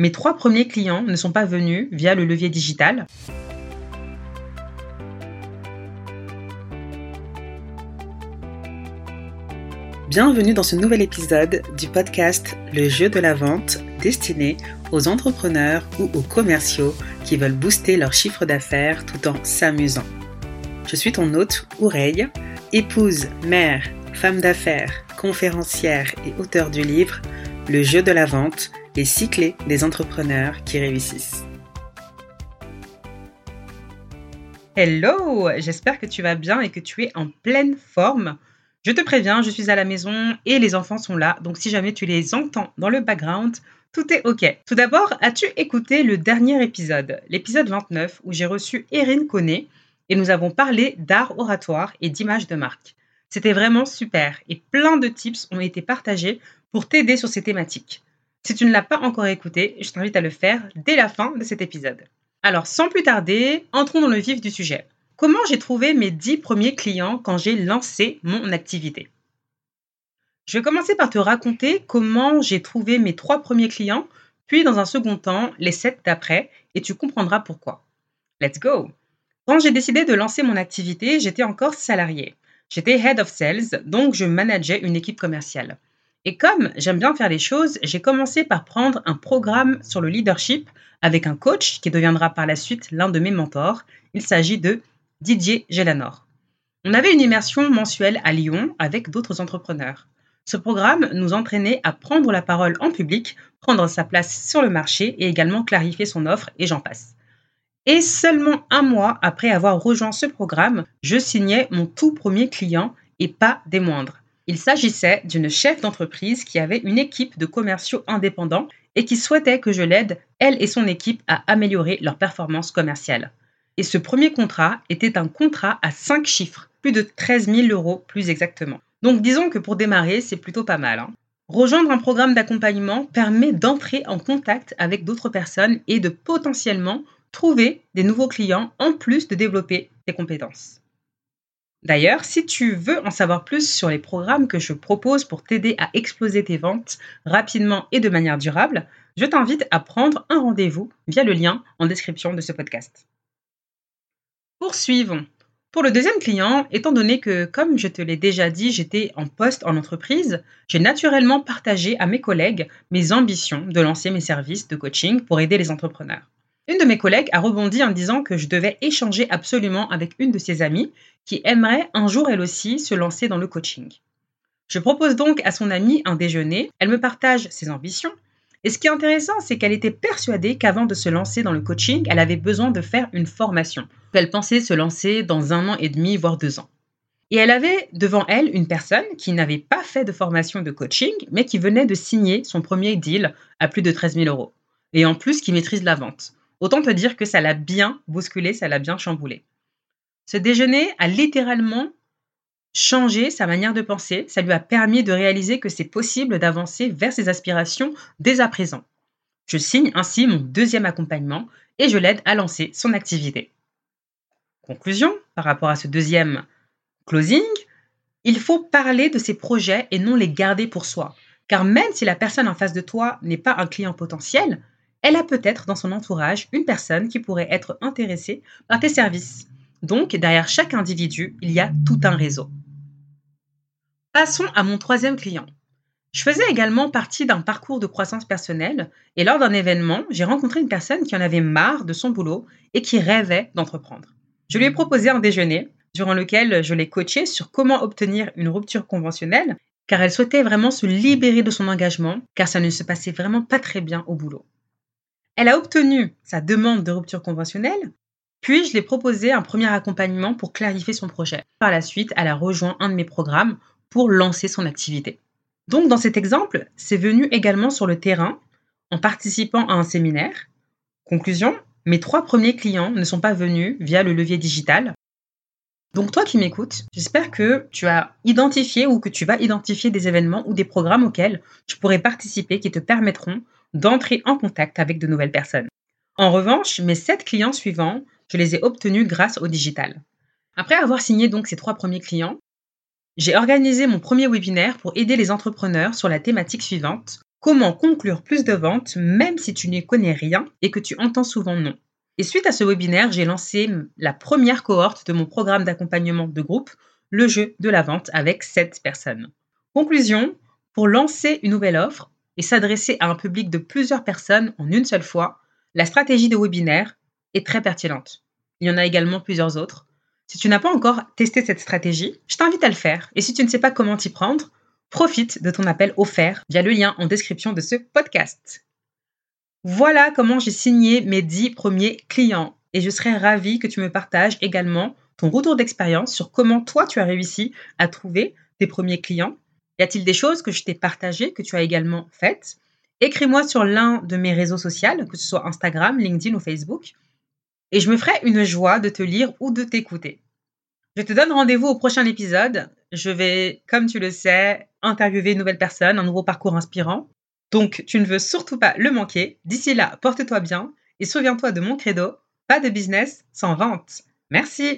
mes trois premiers clients ne sont pas venus via le levier digital. Bienvenue dans ce nouvel épisode du podcast Le jeu de la vente destiné aux entrepreneurs ou aux commerciaux qui veulent booster leur chiffre d'affaires tout en s'amusant. Je suis ton hôte, Oureille, épouse, mère, femme d'affaires, conférencière et auteur du livre Le jeu de la vente, les cyclés des entrepreneurs qui réussissent. Hello, j'espère que tu vas bien et que tu es en pleine forme. Je te préviens, je suis à la maison et les enfants sont là, donc si jamais tu les entends dans le background, tout est OK. Tout d'abord, as-tu écouté le dernier épisode, l'épisode 29, où j'ai reçu Erin Connet et nous avons parlé d'art oratoire et d'image de marque. C'était vraiment super et plein de tips ont été partagés pour t'aider sur ces thématiques. Si tu ne l'as pas encore écouté, je t'invite à le faire dès la fin de cet épisode. Alors, sans plus tarder, entrons dans le vif du sujet. Comment j'ai trouvé mes 10 premiers clients quand j'ai lancé mon activité? Je vais commencer par te raconter comment j'ai trouvé mes 3 premiers clients, puis dans un second temps, les 7 d'après, et tu comprendras pourquoi. Let's go Quand j'ai décidé de lancer mon activité, j'étais encore salarié. J'étais Head of Sales, donc je manageais une équipe commerciale. Et comme j'aime bien faire les choses, j'ai commencé par prendre un programme sur le leadership avec un coach qui deviendra par la suite l'un de mes mentors. Il s'agit de Didier Gélanor. On avait une immersion mensuelle à Lyon avec d'autres entrepreneurs. Ce programme nous entraînait à prendre la parole en public, prendre sa place sur le marché et également clarifier son offre et j'en passe. Et seulement un mois après avoir rejoint ce programme, je signais mon tout premier client et pas des moindres. Il s'agissait d'une chef d'entreprise qui avait une équipe de commerciaux indépendants et qui souhaitait que je l'aide, elle et son équipe, à améliorer leur performance commerciale. Et ce premier contrat était un contrat à 5 chiffres, plus de 13 000 euros plus exactement. Donc disons que pour démarrer, c'est plutôt pas mal. Hein. Rejoindre un programme d'accompagnement permet d'entrer en contact avec d'autres personnes et de potentiellement trouver des nouveaux clients en plus de développer tes compétences. D'ailleurs, si tu veux en savoir plus sur les programmes que je propose pour t'aider à exploser tes ventes rapidement et de manière durable, je t'invite à prendre un rendez-vous via le lien en description de ce podcast. Poursuivons. Pour le deuxième client, étant donné que, comme je te l'ai déjà dit, j'étais en poste en entreprise, j'ai naturellement partagé à mes collègues mes ambitions de lancer mes services de coaching pour aider les entrepreneurs. Une de mes collègues a rebondi en disant que je devais échanger absolument avec une de ses amies qui aimerait un jour elle aussi se lancer dans le coaching. Je propose donc à son amie un déjeuner, elle me partage ses ambitions, et ce qui est intéressant, c'est qu'elle était persuadée qu'avant de se lancer dans le coaching, elle avait besoin de faire une formation. Elle pensait se lancer dans un an et demi, voire deux ans. Et elle avait devant elle une personne qui n'avait pas fait de formation de coaching, mais qui venait de signer son premier deal à plus de 13 000 euros. Et en plus, qui maîtrise la vente. Autant te dire que ça l'a bien bousculé, ça l'a bien chamboulé. Ce déjeuner a littéralement changé sa manière de penser, ça lui a permis de réaliser que c'est possible d'avancer vers ses aspirations dès à présent. Je signe ainsi mon deuxième accompagnement et je l'aide à lancer son activité. Conclusion, par rapport à ce deuxième closing, il faut parler de ses projets et non les garder pour soi. Car même si la personne en face de toi n'est pas un client potentiel, elle a peut-être dans son entourage une personne qui pourrait être intéressée par tes services. Donc, derrière chaque individu, il y a tout un réseau. Passons à mon troisième client. Je faisais également partie d'un parcours de croissance personnelle et lors d'un événement, j'ai rencontré une personne qui en avait marre de son boulot et qui rêvait d'entreprendre. Je lui ai proposé un déjeuner durant lequel je l'ai coachée sur comment obtenir une rupture conventionnelle car elle souhaitait vraiment se libérer de son engagement car ça ne se passait vraiment pas très bien au boulot. Elle a obtenu sa demande de rupture conventionnelle, puis je l'ai proposé un premier accompagnement pour clarifier son projet. Par la suite, elle a rejoint un de mes programmes pour lancer son activité. Donc dans cet exemple, c'est venu également sur le terrain en participant à un séminaire. Conclusion, mes trois premiers clients ne sont pas venus via le levier digital. Donc toi qui m'écoutes, j'espère que tu as identifié ou que tu vas identifier des événements ou des programmes auxquels tu pourrais participer qui te permettront d'entrer en contact avec de nouvelles personnes. En revanche, mes sept clients suivants, je les ai obtenus grâce au digital. Après avoir signé donc ces trois premiers clients, j'ai organisé mon premier webinaire pour aider les entrepreneurs sur la thématique suivante Comment conclure plus de ventes même si tu n'y connais rien et que tu entends souvent non? Et suite à ce webinaire, j'ai lancé la première cohorte de mon programme d'accompagnement de groupe, le jeu de la vente avec 7 personnes. Conclusion, pour lancer une nouvelle offre et s'adresser à un public de plusieurs personnes en une seule fois, la stratégie de webinaire est très pertinente. Il y en a également plusieurs autres. Si tu n'as pas encore testé cette stratégie, je t'invite à le faire. Et si tu ne sais pas comment t'y prendre, profite de ton appel offert via le lien en description de ce podcast. Voilà comment j'ai signé mes 10 premiers clients. Et je serais ravie que tu me partages également ton retour d'expérience sur comment toi tu as réussi à trouver tes premiers clients. Y a-t-il des choses que je t'ai partagées, que tu as également faites? Écris-moi sur l'un de mes réseaux sociaux, que ce soit Instagram, LinkedIn ou Facebook et je me ferai une joie de te lire ou de t'écouter. Je te donne rendez-vous au prochain épisode. Je vais, comme tu le sais, interviewer une nouvelle personne, un nouveau parcours inspirant. Donc, tu ne veux surtout pas le manquer. D'ici là, porte-toi bien et souviens-toi de mon credo, pas de business sans vente. Merci.